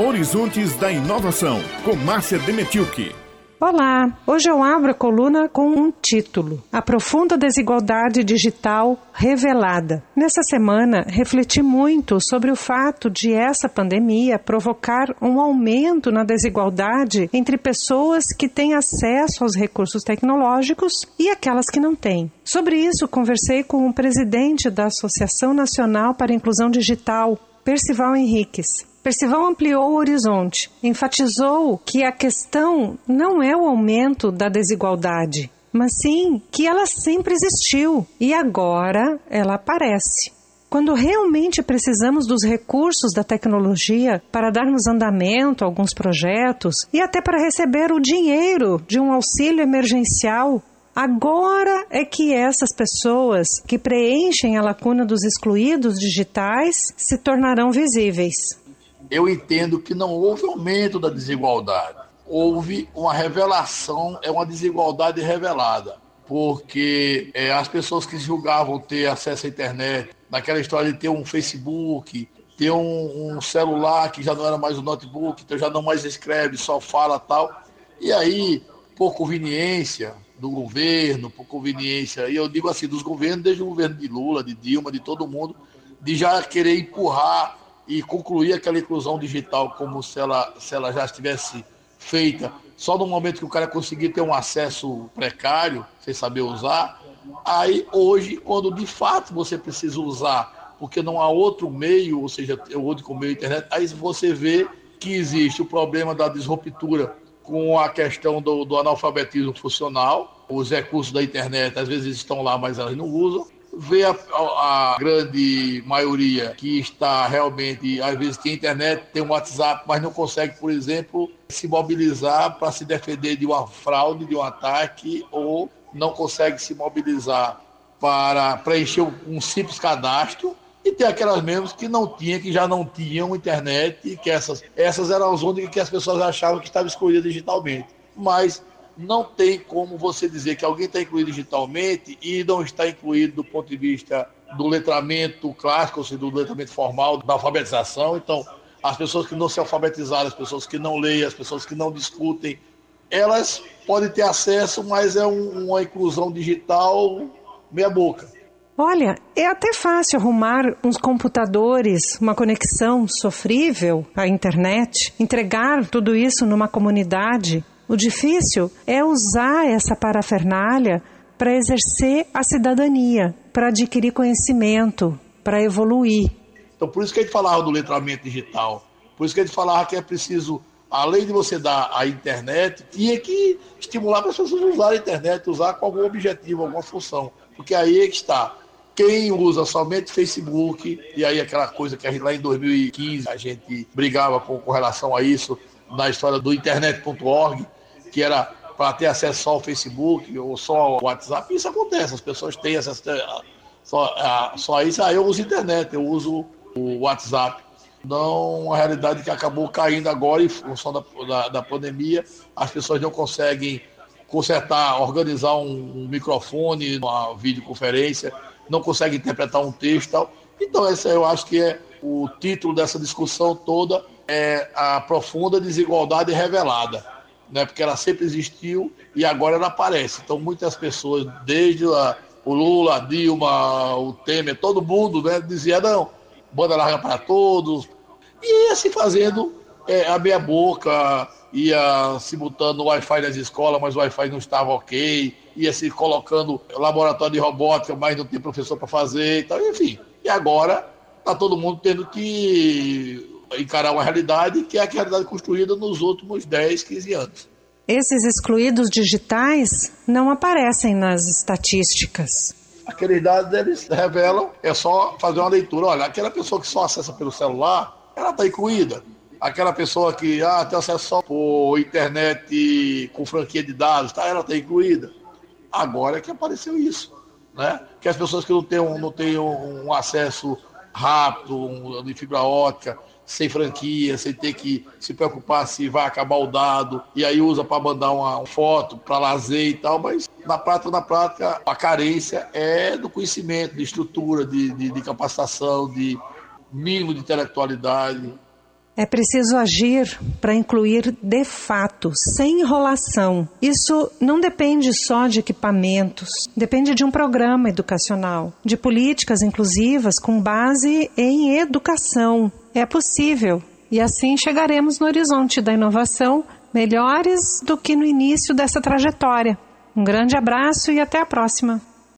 Horizontes da Inovação, com Márcia Demetilke. Olá! Hoje eu abro a coluna com um título: A profunda desigualdade digital revelada. Nessa semana, refleti muito sobre o fato de essa pandemia provocar um aumento na desigualdade entre pessoas que têm acesso aos recursos tecnológicos e aquelas que não têm. Sobre isso, conversei com o presidente da Associação Nacional para a Inclusão Digital, Percival Henriques. Percival ampliou o horizonte, enfatizou que a questão não é o aumento da desigualdade, mas sim que ela sempre existiu e agora ela aparece. Quando realmente precisamos dos recursos da tecnologia para darmos andamento a alguns projetos e até para receber o dinheiro de um auxílio emergencial, agora é que essas pessoas que preenchem a lacuna dos excluídos digitais se tornarão visíveis eu entendo que não houve aumento da desigualdade. Houve uma revelação, é uma desigualdade revelada. Porque é, as pessoas que julgavam ter acesso à internet, naquela história de ter um Facebook, ter um, um celular que já não era mais um notebook, então já não mais escreve, só fala tal. E aí, por conveniência do governo, por conveniência, e eu digo assim, dos governos, desde o governo de Lula, de Dilma, de todo mundo, de já querer empurrar e concluir aquela inclusão digital como se ela, se ela já estivesse feita. Só no momento que o cara conseguir ter um acesso precário, sem saber usar, aí hoje, quando de fato você precisa usar, porque não há outro meio, ou seja, o único meio internet, aí você vê que existe o problema da disruptura com a questão do, do analfabetismo funcional, os recursos da internet às vezes estão lá, mas elas não usam, vê a, a, grande maioria que está realmente, às vezes tem internet, tem um WhatsApp, mas não consegue, por exemplo, se mobilizar para se defender de uma fraude, de um ataque, ou não consegue se mobilizar para preencher um simples cadastro. E tem aquelas mesmas que não tinham, que já não tinham internet, e que essas, essas eram as únicas que as pessoas achavam que estavam escolhidas digitalmente. Mas não tem como você dizer que alguém está incluído digitalmente e não está incluído do ponto de vista do letramento clássico, ou seja, do letramento formal, da alfabetização. Então, as pessoas que não se alfabetizaram, as pessoas que não leem, as pessoas que não discutem, elas podem ter acesso, mas é um, uma inclusão digital meia boca. Olha, é até fácil arrumar uns computadores, uma conexão sofrível à internet, entregar tudo isso numa comunidade o difícil é usar essa parafernália para exercer a cidadania, para adquirir conhecimento, para evoluir. Então, por isso que a gente falava do letramento digital, por isso que a gente falava que é preciso, além de você dar a internet, tinha que estimular as pessoas usarem a internet, usar com algum objetivo, alguma função. Porque aí é que está. Quem usa somente Facebook, e aí aquela coisa que a gente, lá em 2015 a gente brigava com, com relação a isso, na história do internet.org, que era para ter acesso só ao Facebook ou só ao WhatsApp, isso acontece, as pessoas têm acesso só, a, só isso, aí eu uso internet, eu uso o WhatsApp. Não uma realidade que acabou caindo agora em função da, da, da pandemia, as pessoas não conseguem consertar, organizar um, um, microfone, uma videoconferência, não conseguem interpretar um texto e tal. Então, esse eu acho que é o título dessa discussão toda, é a profunda desigualdade revelada né, porque ela sempre existiu e agora ela aparece. Então, muitas pessoas, desde o Lula, a Dilma, o Temer, todo mundo né, dizia: não, banda larga para todos. E ia se fazendo é, a meia boca, ia se botando o Wi-Fi nas escolas, mas o Wi-Fi não estava ok, ia se colocando laboratório de robótica, mas não tem professor para fazer, então, enfim. E agora está todo mundo tendo que encarar uma realidade que é a realidade construída nos últimos 10, 15 anos. Esses excluídos digitais não aparecem nas estatísticas. Aqueles dados eles revelam, é só fazer uma leitura. Olha, aquela pessoa que só acessa pelo celular, ela está incluída. Aquela pessoa que ah, tem acesso só por internet com franquia de dados, tá, ela está incluída. Agora é que apareceu isso. Né? Que as pessoas que não têm um, não têm um acesso rápido, um, de fibra ótica, sem franquia, sem ter que se preocupar se vai acabar o dado, e aí usa para mandar uma foto para lazer e tal, mas na prática, na prática, a carência é do conhecimento, de estrutura, de, de, de capacitação, de mínimo de intelectualidade. É preciso agir para incluir de fato, sem enrolação. Isso não depende só de equipamentos, depende de um programa educacional, de políticas inclusivas com base em educação. É possível e assim chegaremos no horizonte da inovação melhores do que no início dessa trajetória. Um grande abraço e até a próxima.